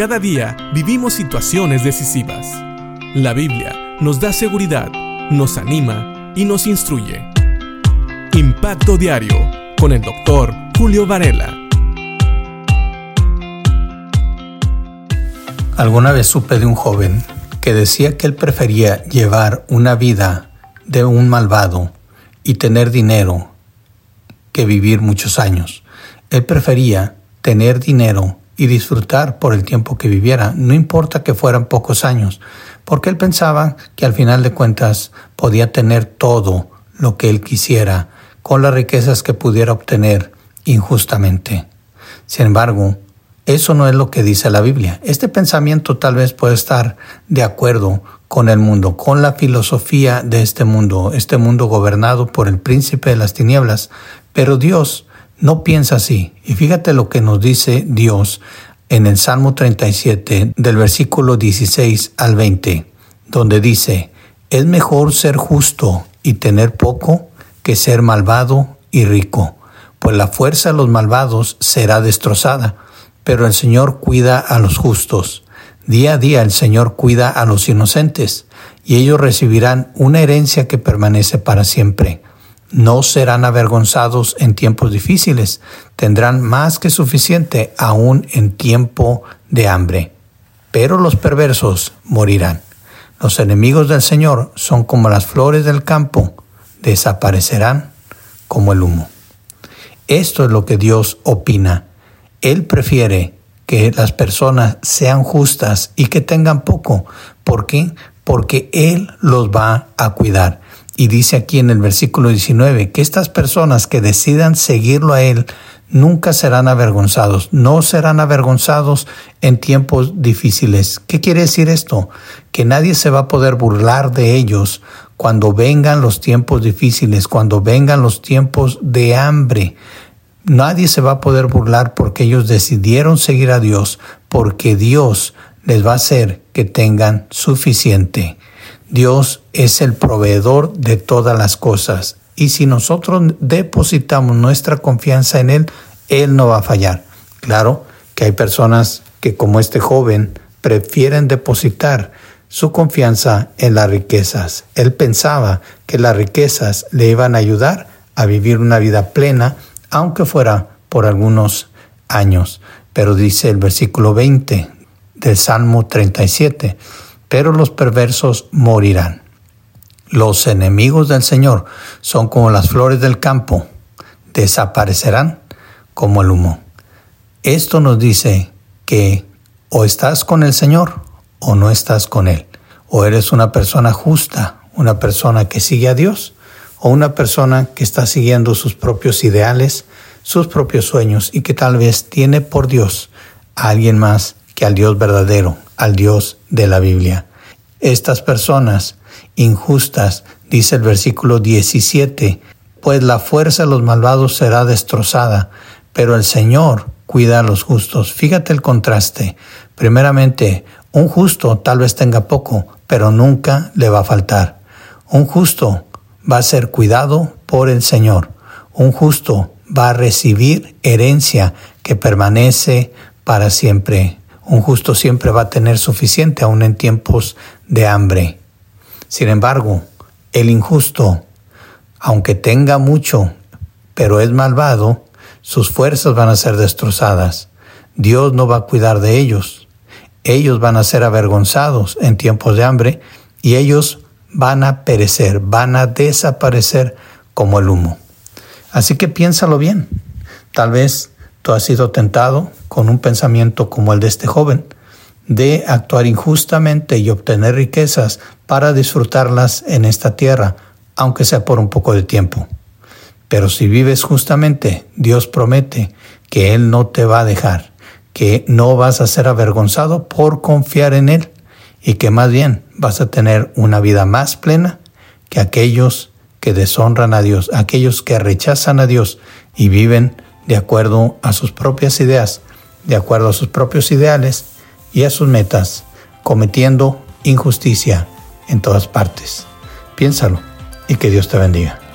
Cada día vivimos situaciones decisivas. La Biblia nos da seguridad, nos anima y nos instruye. Impacto Diario con el doctor Julio Varela. Alguna vez supe de un joven que decía que él prefería llevar una vida de un malvado y tener dinero que vivir muchos años. Él prefería tener dinero y disfrutar por el tiempo que viviera, no importa que fueran pocos años, porque él pensaba que al final de cuentas podía tener todo lo que él quisiera con las riquezas que pudiera obtener injustamente. Sin embargo, eso no es lo que dice la Biblia. Este pensamiento tal vez puede estar de acuerdo con el mundo, con la filosofía de este mundo, este mundo gobernado por el príncipe de las tinieblas, pero Dios no piensa así. Y fíjate lo que nos dice Dios en el Salmo 37 del versículo 16 al 20, donde dice, es mejor ser justo y tener poco que ser malvado y rico, pues la fuerza de los malvados será destrozada, pero el Señor cuida a los justos. Día a día el Señor cuida a los inocentes, y ellos recibirán una herencia que permanece para siempre. No serán avergonzados en tiempos difíciles, tendrán más que suficiente aún en tiempo de hambre. Pero los perversos morirán. Los enemigos del Señor son como las flores del campo, desaparecerán como el humo. Esto es lo que Dios opina. Él prefiere que las personas sean justas y que tengan poco. ¿Por qué? Porque Él los va a cuidar. Y dice aquí en el versículo 19 que estas personas que decidan seguirlo a Él nunca serán avergonzados, no serán avergonzados en tiempos difíciles. ¿Qué quiere decir esto? Que nadie se va a poder burlar de ellos cuando vengan los tiempos difíciles, cuando vengan los tiempos de hambre. Nadie se va a poder burlar porque ellos decidieron seguir a Dios, porque Dios les va a hacer que tengan suficiente. Dios es el proveedor de todas las cosas y si nosotros depositamos nuestra confianza en Él, Él no va a fallar. Claro que hay personas que como este joven prefieren depositar su confianza en las riquezas. Él pensaba que las riquezas le iban a ayudar a vivir una vida plena, aunque fuera por algunos años. Pero dice el versículo 20 del Salmo 37, pero los perversos morirán. Los enemigos del Señor son como las flores del campo, desaparecerán como el humo. Esto nos dice que o estás con el Señor o no estás con Él. O eres una persona justa, una persona que sigue a Dios, o una persona que está siguiendo sus propios ideales, sus propios sueños y que tal vez tiene por Dios a alguien más que al Dios verdadero, al Dios de la Biblia. Estas personas injustas, dice el versículo 17, pues la fuerza de los malvados será destrozada, pero el Señor cuida a los justos. Fíjate el contraste. Primeramente, un justo tal vez tenga poco, pero nunca le va a faltar. Un justo va a ser cuidado por el Señor. Un justo va a recibir herencia que permanece para siempre. Un justo siempre va a tener suficiente aún en tiempos de hambre. Sin embargo, el injusto, aunque tenga mucho, pero es malvado, sus fuerzas van a ser destrozadas. Dios no va a cuidar de ellos. Ellos van a ser avergonzados en tiempos de hambre y ellos van a perecer, van a desaparecer como el humo. Así que piénsalo bien. Tal vez tú has sido tentado con un pensamiento como el de este joven, de actuar injustamente y obtener riquezas para disfrutarlas en esta tierra, aunque sea por un poco de tiempo. Pero si vives justamente, Dios promete que Él no te va a dejar, que no vas a ser avergonzado por confiar en Él y que más bien vas a tener una vida más plena que aquellos que deshonran a Dios, aquellos que rechazan a Dios y viven de acuerdo a sus propias ideas, de acuerdo a sus propios ideales y a sus metas, cometiendo injusticia en todas partes. Piénsalo y que Dios te bendiga.